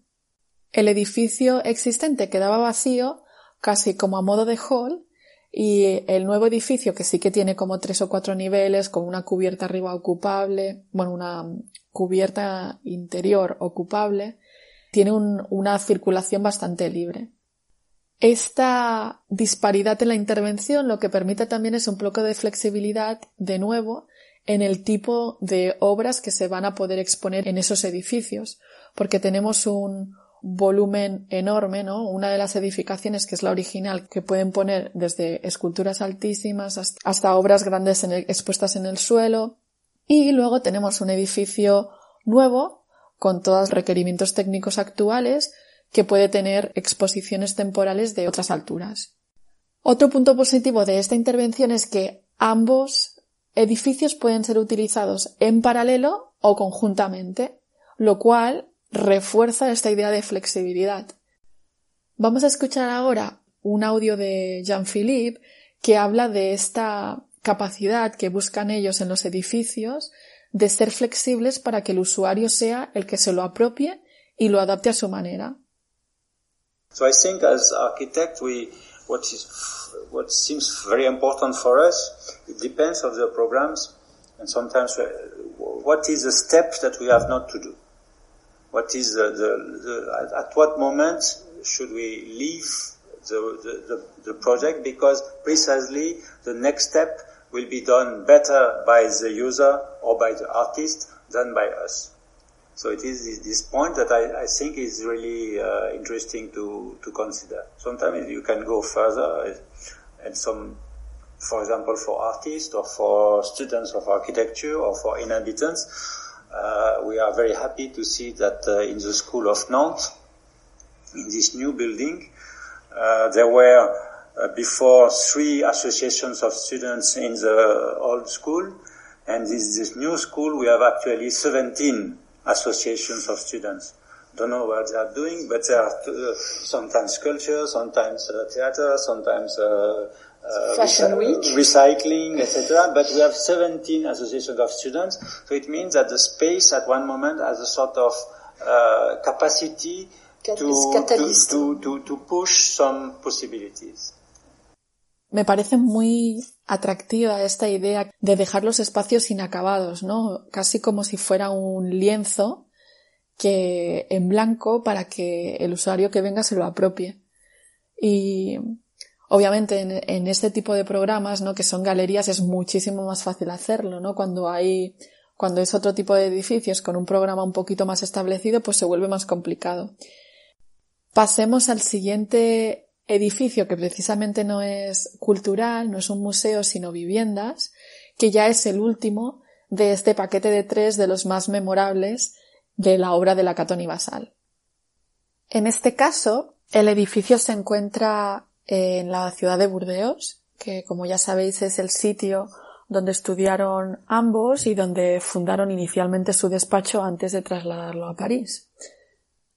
El edificio existente quedaba vacío casi como a modo de hall y el nuevo edificio que sí que tiene como tres o cuatro niveles con una cubierta arriba ocupable, bueno, una cubierta interior ocupable, tiene un, una circulación bastante libre. Esta disparidad en la intervención lo que permite también es un poco de flexibilidad, de nuevo, en el tipo de obras que se van a poder exponer en esos edificios, porque tenemos un volumen enorme, ¿no? Una de las edificaciones, que es la original, que pueden poner desde esculturas altísimas hasta obras grandes expuestas en el suelo. Y luego tenemos un edificio nuevo, con todos los requerimientos técnicos actuales, que puede tener exposiciones temporales de otras alturas. Otro punto positivo de esta intervención es que ambos edificios pueden ser utilizados en paralelo o conjuntamente, lo cual refuerza esta idea de flexibilidad. Vamos a escuchar ahora un audio de Jean-Philippe que habla de esta capacidad que buscan ellos en los edificios de ser flexibles para que el usuario sea el que se lo apropie y lo adapte a su manera. So I think as architect, we, what is, what seems very important for us, it depends on the programs and sometimes uh, what is the step that we have not to do? What is the, the, at what moment should we leave the, the project because precisely the next step will be done better by the user or by the artist than by us. So it is this point that I, I think is really uh, interesting to, to consider. Sometimes you can go further and some, for example, for artists or for students of architecture or for inhabitants, uh, we are very happy to see that uh, in the school of Nantes, in this new building, uh, there were uh, before three associations of students in the old school, and this, this new school we have actually 17 associations of students. Don't know what they are doing, but they are uh, sometimes culture, sometimes uh, theater, sometimes uh, Fashion Week, recycling, etc. But we have 17 associations of students, so it means that the space at one moment has a sort of uh, capacity to, to, to, to, to push some possibilities. Me parece muy atractiva esta idea de dejar los espacios inacabados, ¿no? Casi como si fuera un lienzo que en blanco para que el usuario que venga se lo apropie. Y obviamente en, en, este tipo de programas, ¿no? Que son galerías es muchísimo más fácil hacerlo, ¿no? Cuando hay, cuando es otro tipo de edificios con un programa un poquito más establecido, pues se vuelve más complicado. Pasemos al siguiente edificio que precisamente no es cultural, no es un museo, sino viviendas, que ya es el último de este paquete de tres de los más memorables de la obra de la Catoni Basal. En este caso, el edificio se encuentra en la ciudad de Burdeos, que como ya sabéis es el sitio donde estudiaron ambos y donde fundaron inicialmente su despacho antes de trasladarlo a París.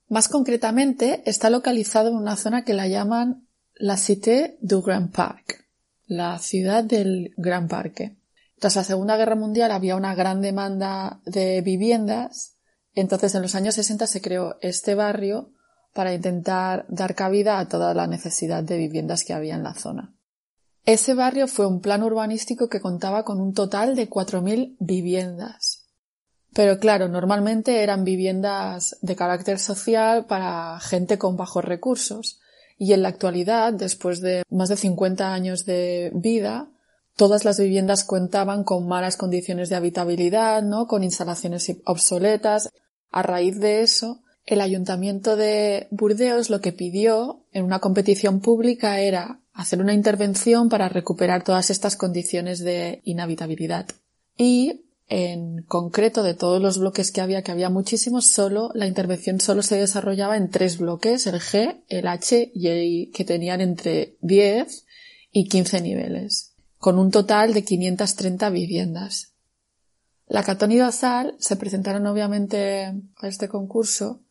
Más concretamente, está localizado en una zona que la llaman la Cité du Grand Parc, la ciudad del Gran Parque. Tras la Segunda Guerra Mundial había una gran demanda de viviendas, entonces en los años 60 se creó este barrio para intentar dar cabida a toda la necesidad de viviendas que había en la zona. Ese barrio fue un plan urbanístico que contaba con un total de 4.000 viviendas. Pero claro, normalmente eran viviendas de carácter social para gente con bajos recursos. Y en la actualidad, después de más de 50 años de vida, todas las viviendas contaban con malas condiciones de habitabilidad, ¿no? Con instalaciones obsoletas. A raíz de eso, el ayuntamiento de Burdeos lo que pidió en una competición pública era hacer una intervención para recuperar todas estas condiciones de inhabitabilidad. Y en concreto de todos los bloques que había, que había muchísimos, solo la intervención solo se desarrollaba en tres bloques, el G, el H y el I, que tenían entre 10 y 15 niveles, con un total de 530 viviendas. La Catón y se presentaron obviamente a este concurso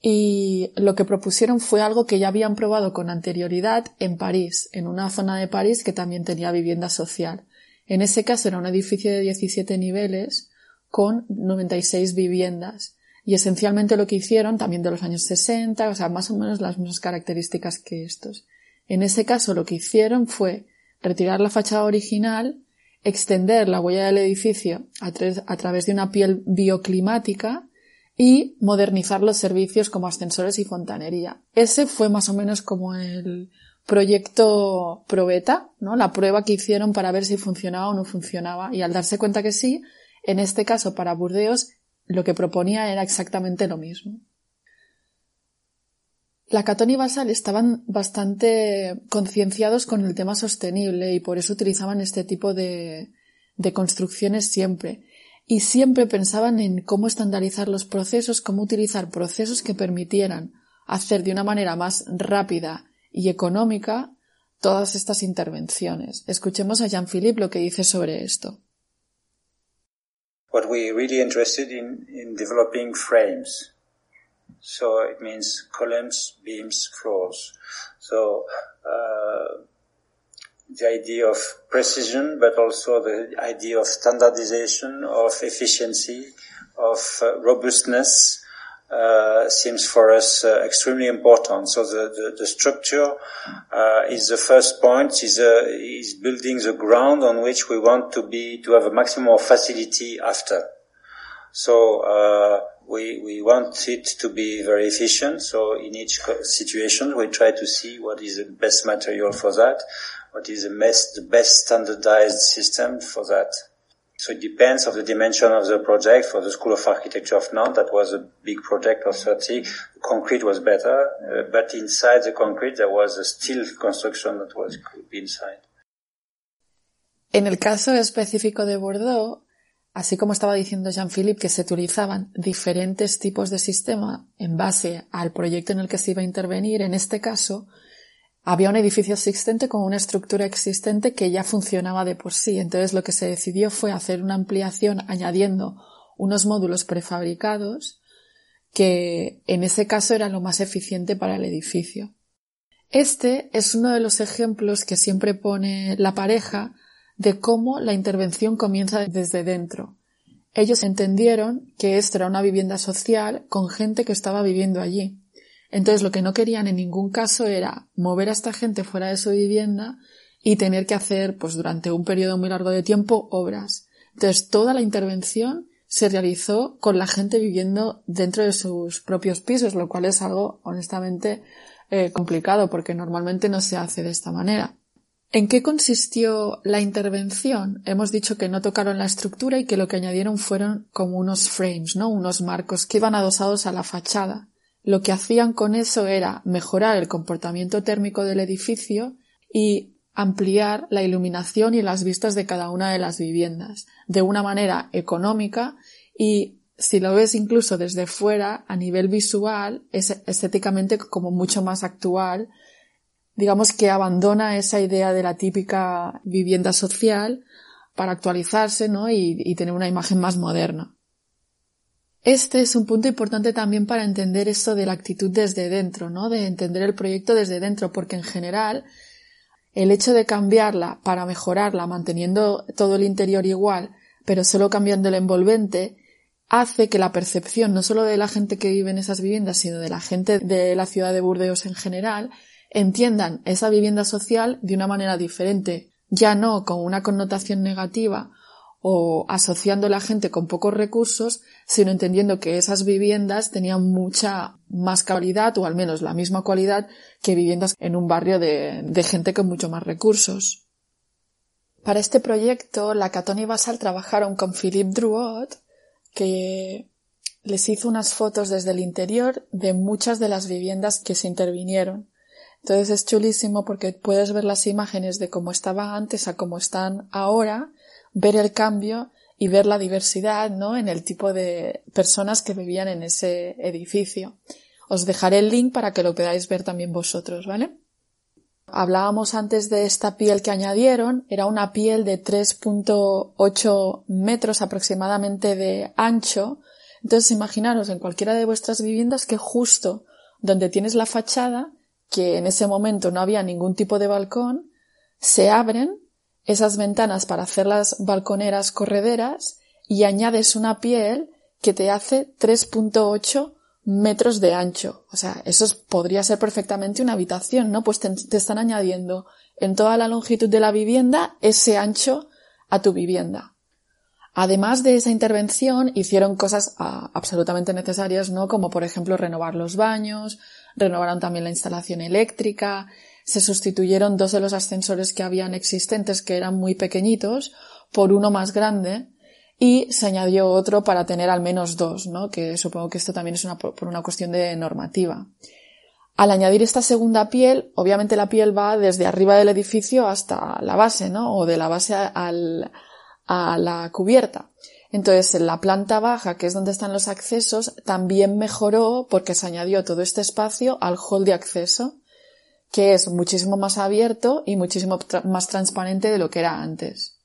y lo que propusieron fue algo que ya habían probado con anterioridad en París, en una zona de París que también tenía vivienda social. En ese caso era un edificio de 17 niveles con 96 viviendas. Y esencialmente lo que hicieron, también de los años 60, o sea, más o menos las mismas características que estos. En ese caso lo que hicieron fue retirar la fachada original, extender la huella del edificio a, a través de una piel bioclimática y modernizar los servicios como ascensores y fontanería. Ese fue más o menos como el proyecto probeta, ¿no? La prueba que hicieron para ver si funcionaba o no funcionaba. Y al darse cuenta que sí, en este caso para Burdeos, lo que proponía era exactamente lo mismo. La Catón y Basal estaban bastante concienciados con el tema sostenible y por eso utilizaban este tipo de, de construcciones siempre y siempre pensaban en cómo estandarizar los procesos, cómo utilizar procesos que permitieran hacer de una manera más rápida y económica todas estas intervenciones. Escuchemos a Jean-Philippe lo que dice sobre esto. What we really interested in, in developing frames. So it means columns, beams, floors. So uh, the idea of precision, but also the idea of standardization, of efficiency, of uh, robustness, uh, seems for us uh, extremely important. So the, the, the structure uh, is the first point, is, uh, is building the ground on which we want to be, to have a maximum of facility after. So uh, we, we want it to be very efficient. So in each situation, we try to see what is the best material for that what is the best, the best standardized system for that. So it depends of the dimension of the project. For the School of Architecture of Nantes, that was a big project of 30. The concrete was better, uh, but inside the concrete there was a steel construction that was inside. En el caso específico de Bordeaux, así como estaba diciendo Jean-Philippe que se utilizaban diferentes tipos de sistema en base al proyecto en el que se iba a intervenir, en este caso, había un edificio existente con una estructura existente que ya funcionaba de por sí. Entonces lo que se decidió fue hacer una ampliación añadiendo unos módulos prefabricados que en ese caso era lo más eficiente para el edificio. Este es uno de los ejemplos que siempre pone la pareja de cómo la intervención comienza desde dentro. Ellos entendieron que esto era una vivienda social con gente que estaba viviendo allí. Entonces lo que no querían en ningún caso era mover a esta gente fuera de su vivienda y tener que hacer, pues durante un periodo muy largo de tiempo, obras. Entonces toda la intervención se realizó con la gente viviendo dentro de sus propios pisos, lo cual es algo honestamente eh, complicado porque normalmente no se hace de esta manera. ¿En qué consistió la intervención? Hemos dicho que no tocaron la estructura y que lo que añadieron fueron como unos frames, ¿no? Unos marcos que iban adosados a la fachada. Lo que hacían con eso era mejorar el comportamiento térmico del edificio y ampliar la iluminación y las vistas de cada una de las viviendas de una manera económica y si lo ves incluso desde fuera, a nivel visual, es estéticamente como mucho más actual. Digamos que abandona esa idea de la típica vivienda social para actualizarse, ¿no? Y, y tener una imagen más moderna. Este es un punto importante también para entender esto de la actitud desde dentro, ¿no? De entender el proyecto desde dentro, porque en general el hecho de cambiarla para mejorarla, manteniendo todo el interior igual, pero solo cambiando el envolvente, hace que la percepción no solo de la gente que vive en esas viviendas, sino de la gente de la ciudad de Burdeos en general, entiendan esa vivienda social de una manera diferente, ya no con una connotación negativa o asociando a la gente con pocos recursos, sino entendiendo que esas viviendas tenían mucha más calidad o al menos la misma cualidad que viviendas en un barrio de, gente con mucho más recursos. Para este proyecto, la Catón y Basal trabajaron con Philippe Drouot, que les hizo unas fotos desde el interior de muchas de las viviendas que se intervinieron. Entonces es chulísimo porque puedes ver las imágenes de cómo estaba antes a cómo están ahora, ver el cambio y ver la diversidad, ¿no? En el tipo de personas que vivían en ese edificio. Os dejaré el link para que lo podáis ver también vosotros, ¿vale? Hablábamos antes de esta piel que añadieron, era una piel de 3.8 metros aproximadamente de ancho. Entonces imaginaros en cualquiera de vuestras viviendas que justo donde tienes la fachada, que en ese momento no había ningún tipo de balcón, se abren esas ventanas para hacer las balconeras correderas y añades una piel que te hace 3.8 metros de ancho. O sea, eso podría ser perfectamente una habitación, ¿no? Pues te, están añadiendo en toda la longitud de la vivienda ese ancho a tu vivienda. Además de esa intervención, hicieron cosas ah, absolutamente necesarias, ¿no? Como por ejemplo renovar los baños, renovaron también la instalación eléctrica, se sustituyeron dos de los ascensores que habían existentes que eran muy pequeñitos por uno más grande y se añadió otro para tener al menos dos, ¿no? Que supongo que esto también es una, por una cuestión de normativa. Al añadir esta segunda piel, obviamente la piel va desde arriba del edificio hasta la base, ¿no? O de la base al, a la cubierta. Entonces, en la planta baja, que es donde están los accesos, también mejoró porque se añadió todo este espacio al hall de acceso, que es muchísimo más abierto y muchísimo más transparente de lo que era antes.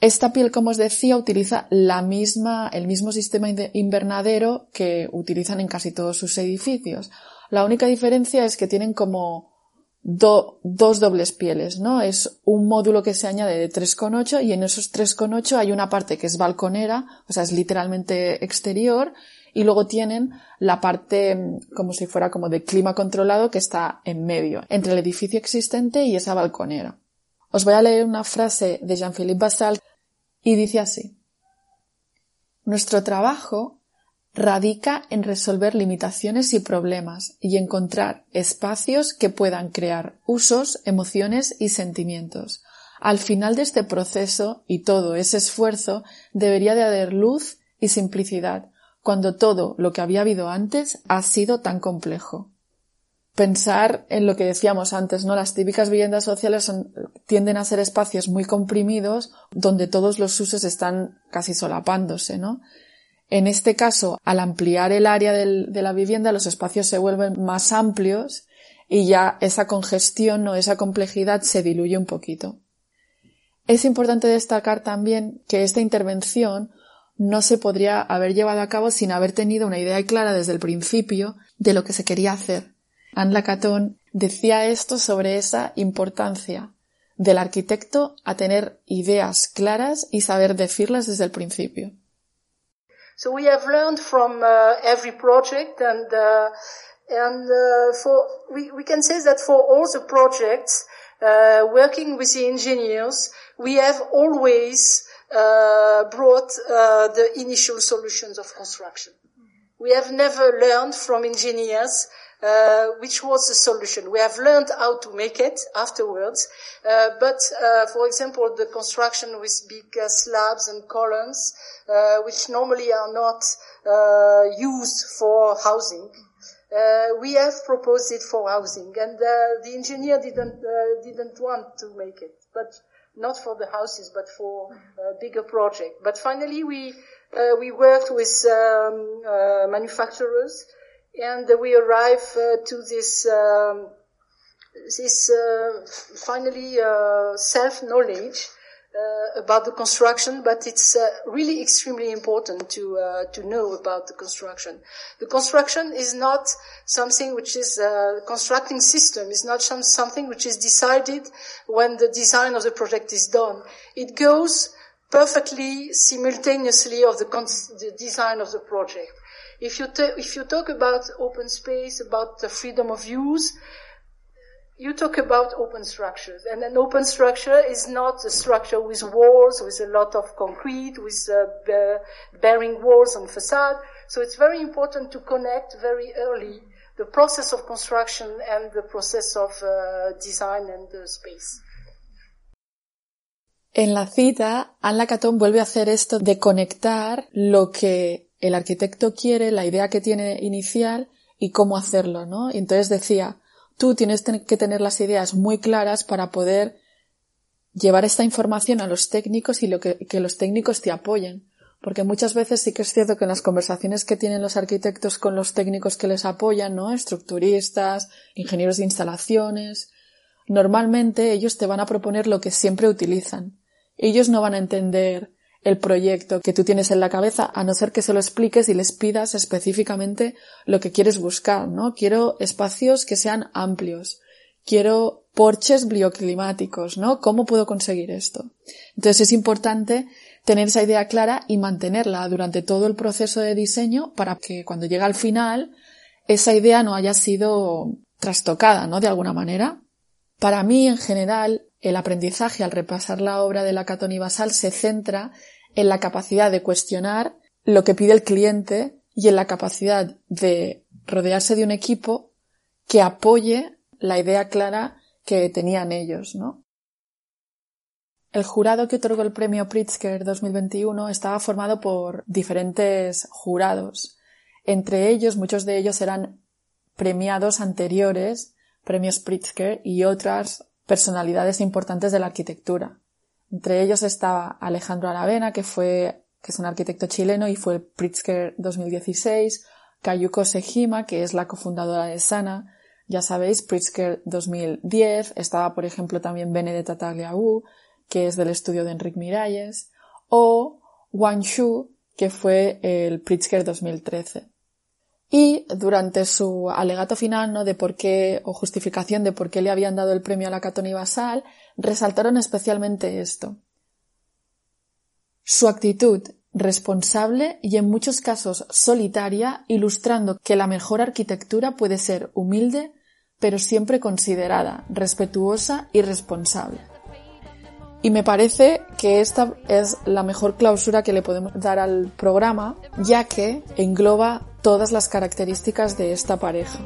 Esta piel, como os decía, utiliza la misma, el mismo sistema invernadero que utilizan en casi todos sus edificios. La única diferencia es que tienen como dos dobles pieles, ¿no? Es un módulo que se añade de 3,8 y en esos 3,8 hay una parte que es balconera, o sea, es literalmente exterior, y luego tienen la parte mm, como si fuera como de clima controlado que está en medio, entre el edificio existente y esa balconera. Os voy a leer una frase de Jean-Philippe Basal y dice así. Nuestro trabajo radica en resolver limitaciones y problemas y encontrar espacios que puedan crear usos, emociones y sentimientos. Al final de este proceso y todo ese esfuerzo debería de haber luz y simplicidad, cuando todo lo que había habido antes ha sido tan complejo pensar en lo que decíamos antes, ¿no? Las típicas viviendas sociales tienden a ser espacios muy comprimidos donde todos los usos están casi solapándose, ¿no? En este caso, al ampliar el área de la vivienda, los espacios se vuelven más amplios y ya esa congestión o esa complejidad se diluye un poquito. Es importante destacar también que esta intervención no se podría haber llevado a cabo sin haber tenido una idea clara desde el principio de lo que se quería hacer. Anne Lacaton decía esto sobre esa importancia del arquitecto a tener ideas claras y saber decirlas desde el principio. So we have learned from uh, every project and uh, and uh, for we, we can say that for all the projects uh, working with the engineers we have always brought uh, the initial solutions of construction. We have never learned from engineers uh, which was the solution. We have learned how to make it afterwards, uh, but uh, for example, the construction with big uh, slabs and columns, uh, which normally are not uh, used for housing, Uh, we have proposed it for housing, and uh, the engineer didn't uh, didn't want to make it, but not for the houses, but for a bigger project. But finally, we uh, we worked with um, uh, manufacturers, and we arrived uh, to this um, this uh, finally uh, self knowledge uh, about the construction, but it's uh, really extremely important to uh, to know about the construction. The construction is not something which is uh, constructing system It's not some, something which is decided when the design of the project is done. It goes perfectly simultaneously of the, the design of the project. If you if you talk about open space, about the freedom of use, you talk about open structures, and an open structure is not a structure with walls, with a lot of concrete, with uh, bearing walls and facade. So it's very important to connect very early the process of construction and the process of uh, design and the space. En la cita, Anne Lacaton vuelve a hacer esto de conectar lo que el arquitecto quiere, la idea que tiene inicial y cómo hacerlo, ¿no? Entonces decía, tú tienes que tener las ideas muy claras para poder llevar esta información a los técnicos y lo que, que, los técnicos te apoyen. Porque muchas veces sí que es cierto que en las conversaciones que tienen los arquitectos con los técnicos que les apoyan, ¿no? Estructuristas, ingenieros de instalaciones, normalmente ellos te van a proponer lo que siempre utilizan. Ellos no van a entender el proyecto que tú tienes en la cabeza, a no ser que se lo expliques y les pidas específicamente lo que quieres buscar, ¿no? Quiero espacios que sean amplios. Quiero porches bioclimáticos, ¿no? ¿Cómo puedo conseguir esto? Entonces es importante tener esa idea clara y mantenerla durante todo el proceso de diseño para que cuando llegue al final esa idea no haya sido trastocada, ¿no? De alguna manera. Para mí, en general, el aprendizaje al repasar la obra de la Catón y Basal se centra en la capacidad de cuestionar lo que pide el cliente y en la capacidad de rodearse de un equipo que apoye la idea clara que tenían ellos, ¿no? El jurado que otorgó el premio Pritzker 2021 estaba formado por diferentes jurados. Entre ellos, muchos de ellos eran premiados anteriores, premios Pritzker y otras personalidades importantes de la arquitectura. Entre ellos estaba Alejandro Aravena, que fue, que es un arquitecto chileno y fue el Pritzker 2016, Kayuko Sejima, que es la cofundadora de Sana, ya sabéis, Pritzker 2010, estaba por ejemplo también Benedetta Tagliaú, que es del estudio de Enrique Miralles, o Wang Shu, que fue el Pritzker 2013. Y durante su alegato final, ¿no? De por qué, o justificación de por qué le habían dado el premio a la Catoni Basal, resaltaron especialmente esto. Su actitud responsable y en muchos casos solitaria, ilustrando que la mejor arquitectura puede ser humilde, pero siempre considerada, respetuosa y responsable. Y me parece que esta es la mejor clausura que le podemos dar al programa, ya que engloba todas las características de esta pareja.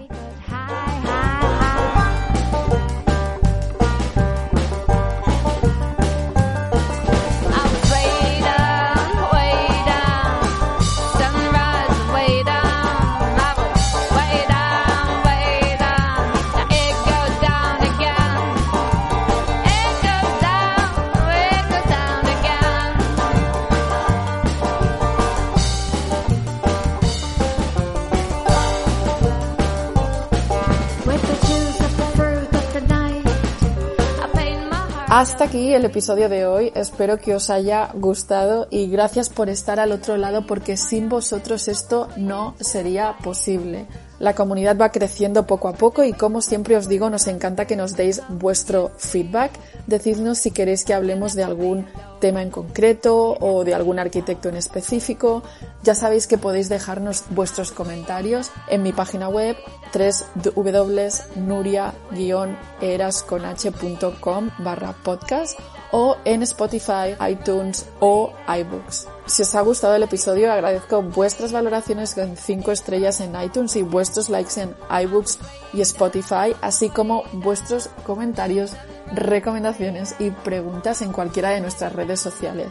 Hasta aquí el episodio de hoy, espero que os haya gustado y gracias por estar al otro lado porque sin vosotros esto no sería posible. La comunidad va creciendo poco a poco y como siempre os digo, nos encanta que nos deis vuestro feedback. Decidnos si queréis que hablemos de algún tema en concreto o de algún arquitecto en específico. Ya sabéis que podéis dejarnos vuestros comentarios en mi página web www.nuria-erasconh.com barra podcast o en Spotify, iTunes o iBooks. Si os ha gustado el episodio, agradezco vuestras valoraciones con 5 estrellas en iTunes y vuestros likes en iBooks y Spotify, así como vuestros comentarios recomendaciones y preguntas en cualquiera de nuestras redes sociales.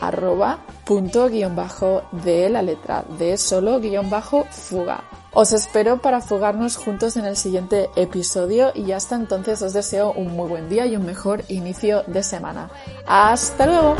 Arroba punto guion bajo de la letra de solo guion bajo fuga. Os espero para fugarnos juntos en el siguiente episodio y hasta entonces os deseo un muy buen día y un mejor inicio de semana. ¡Hasta luego!